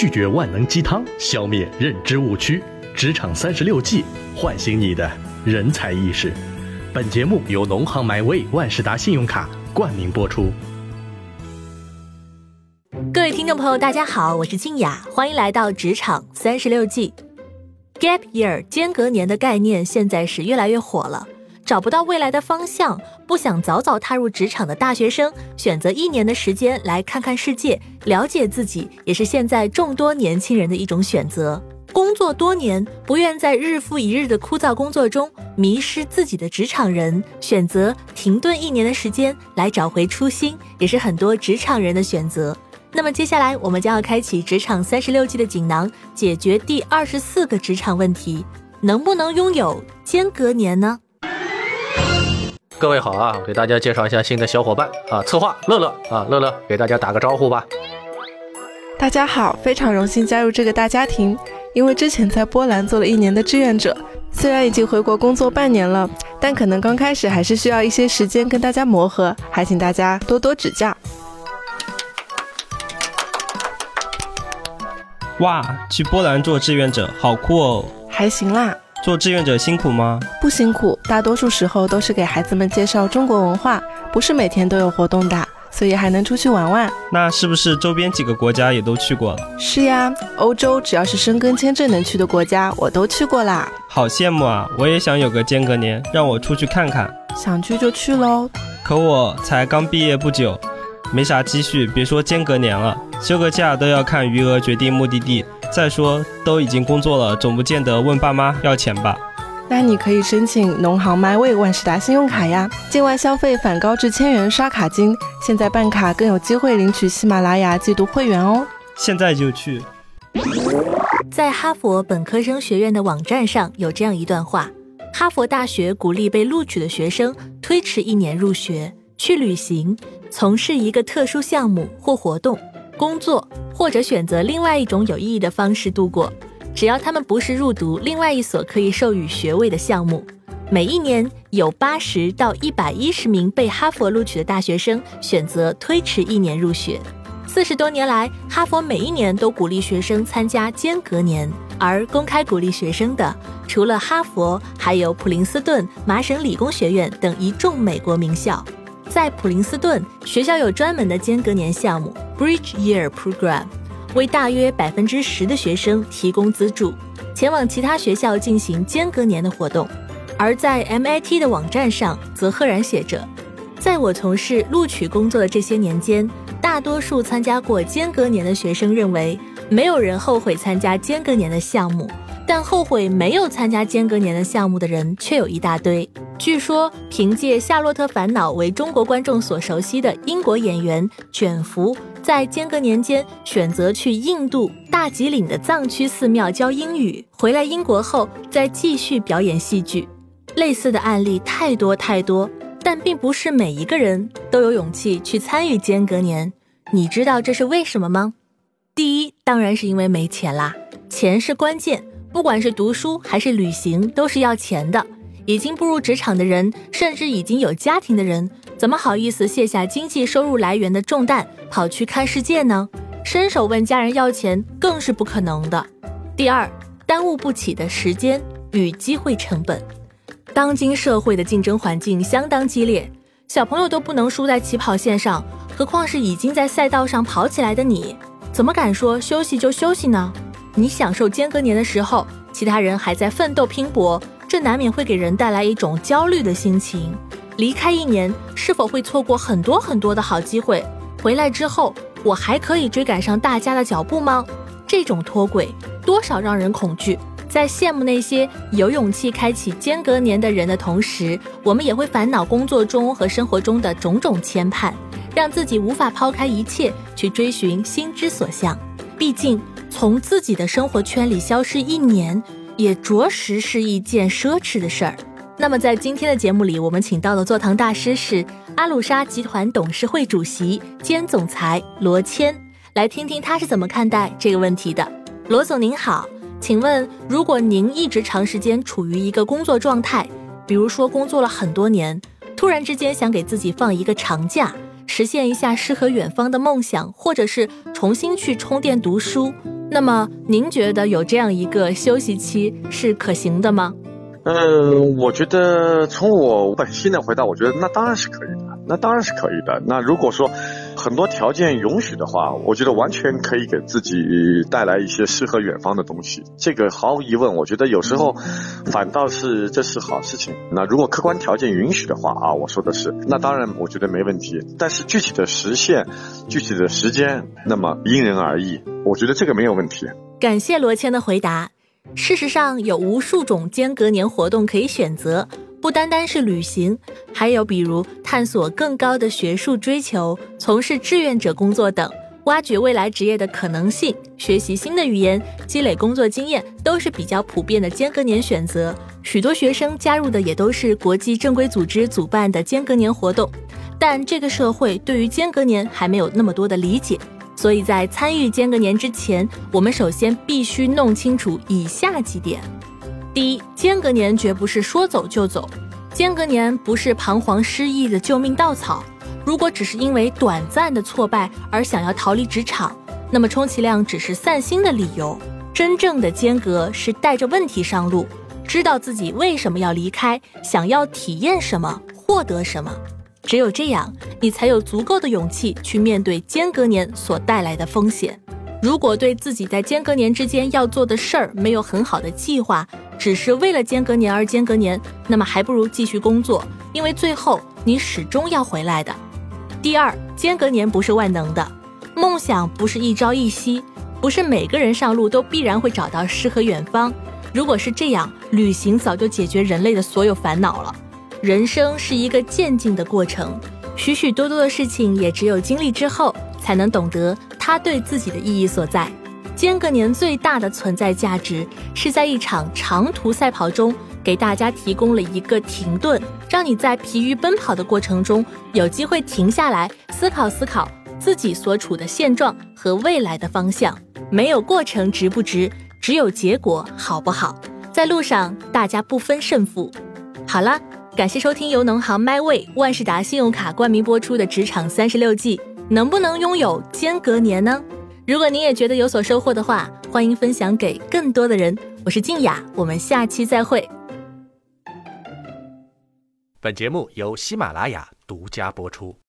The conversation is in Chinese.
拒绝万能鸡汤，消灭认知误区。职场三十六计，唤醒你的人才意识。本节目由农行 MyWay 万事达信用卡冠名播出。各位听众朋友，大家好，我是静雅，欢迎来到职场三十六计。Gap year 间隔年的概念现在是越来越火了。找不到未来的方向，不想早早踏入职场的大学生，选择一年的时间来看看世界，了解自己，也是现在众多年轻人的一种选择。工作多年，不愿在日复一日的枯燥工作中迷失自己的职场人，选择停顿一年的时间来找回初心，也是很多职场人的选择。那么接下来，我们将要开启职场三十六计的锦囊，解决第二十四个职场问题：能不能拥有间隔年呢？各位好啊，给大家介绍一下新的小伙伴啊，策划乐乐啊，乐乐给大家打个招呼吧。大家好，非常荣幸加入这个大家庭。因为之前在波兰做了一年的志愿者，虽然已经回国工作半年了，但可能刚开始还是需要一些时间跟大家磨合，还请大家多多指教。哇，去波兰做志愿者好酷哦！还行啦。做志愿者辛苦吗？不辛苦，大多数时候都是给孩子们介绍中国文化，不是每天都有活动的，所以还能出去玩玩。那是不是周边几个国家也都去过了？是呀，欧洲只要是申根签证能去的国家，我都去过啦。好羡慕啊！我也想有个间隔年，让我出去看看。想去就去喽。可我才刚毕业不久，没啥积蓄，别说间隔年了，休个假都要看余额决定目的地。再说，都已经工作了，总不见得问爸妈要钱吧？那你可以申请农行 MyWay 万事达信用卡呀，境外消费返高至千元刷卡金。现在办卡更有机会领取喜马拉雅季度会员哦。现在就去。在哈佛本科生学院的网站上有这样一段话：哈佛大学鼓励被录取的学生推迟一年入学，去旅行，从事一个特殊项目或活动。工作或者选择另外一种有意义的方式度过，只要他们不是入读另外一所可以授予学位的项目。每一年有八十到一百一十名被哈佛录取的大学生选择推迟一年入学。四十多年来，哈佛每一年都鼓励学生参加间隔年，而公开鼓励学生的除了哈佛，还有普林斯顿、麻省理工学院等一众美国名校。在普林斯顿学校有专门的间隔年项目 （Bridge Year Program），为大约百分之十的学生提供资助，前往其他学校进行间隔年的活动。而在 MIT 的网站上，则赫然写着：“在我从事录取工作的这些年间，大多数参加过间隔年的学生认为，没有人后悔参加间隔年的项目。”但后悔没有参加间隔年的项目的人却有一大堆。据说，凭借《夏洛特烦恼》为中国观众所熟悉的英国演员卷福，在间隔年间选择去印度大吉岭的藏区寺庙教英语，回来英国后再继续表演戏剧。类似的案例太多太多，但并不是每一个人都有勇气去参与间隔年。你知道这是为什么吗？第一，当然是因为没钱啦，钱是关键。不管是读书还是旅行，都是要钱的。已经步入职场的人，甚至已经有家庭的人，怎么好意思卸下经济收入来源的重担，跑去看世界呢？伸手问家人要钱，更是不可能的。第二，耽误不起的时间与机会成本。当今社会的竞争环境相当激烈，小朋友都不能输在起跑线上，何况是已经在赛道上跑起来的你，怎么敢说休息就休息呢？你享受间隔年的时候，其他人还在奋斗拼搏，这难免会给人带来一种焦虑的心情。离开一年，是否会错过很多很多的好机会？回来之后，我还可以追赶上大家的脚步吗？这种脱轨，多少让人恐惧。在羡慕那些有勇气开启间隔年的人的同时，我们也会烦恼工作中和生活中的种种牵绊，让自己无法抛开一切去追寻心之所向。毕竟。从自己的生活圈里消失一年，也着实是一件奢侈的事儿。那么，在今天的节目里，我们请到的坐堂大师是阿鲁沙集团董事会主席兼总裁罗谦，来听听他是怎么看待这个问题的。罗总您好，请问，如果您一直长时间处于一个工作状态，比如说工作了很多年，突然之间想给自己放一个长假，实现一下诗和远方的梦想，或者是重新去充电读书？那么您觉得有这样一个休息期是可行的吗？嗯，我觉得从我本心的回答，我觉得那当然是可以的，那当然是可以的。那如果说很多条件允许的话，我觉得完全可以给自己带来一些诗和远方的东西。这个毫无疑问，我觉得有时候反倒是这是好事情。那如果客观条件允许的话啊，我说的是，那当然我觉得没问题。但是具体的实现、具体的时间，那么因人而异。我觉得这个没有问题。感谢罗谦的回答。事实上，有无数种间隔年活动可以选择，不单单是旅行，还有比如探索更高的学术追求、从事志愿者工作等，挖掘未来职业的可能性、学习新的语言、积累工作经验，都是比较普遍的间隔年选择。许多学生加入的也都是国际正规组织主办的间隔年活动，但这个社会对于间隔年还没有那么多的理解。所以在参与间隔年之前，我们首先必须弄清楚以下几点：第一，间隔年绝不是说走就走，间隔年不是彷徨失意的救命稻草。如果只是因为短暂的挫败而想要逃离职场，那么充其量只是散心的理由。真正的间隔是带着问题上路，知道自己为什么要离开，想要体验什么，获得什么。只有这样，你才有足够的勇气去面对间隔年所带来的风险。如果对自己在间隔年之间要做的事儿没有很好的计划，只是为了间隔年而间隔年，那么还不如继续工作，因为最后你始终要回来的。第二，间隔年不是万能的，梦想不是一朝一夕，不是每个人上路都必然会找到诗和远方。如果是这样，旅行早就解决人类的所有烦恼了。人生是一个渐进的过程，许许多多的事情也只有经历之后，才能懂得它对自己的意义所在。间隔年最大的存在价值，是在一场长途赛跑中，给大家提供了一个停顿，让你在疲于奔跑的过程中，有机会停下来思考思考自己所处的现状和未来的方向。没有过程值不值，只有结果好不好。在路上，大家不分胜负。好了。感谢收听由农行 MyWay 万事达信用卡冠名播出的《职场三十六计》，能不能拥有间隔年呢？如果您也觉得有所收获的话，欢迎分享给更多的人。我是静雅，我们下期再会。本节目由喜马拉雅独家播出。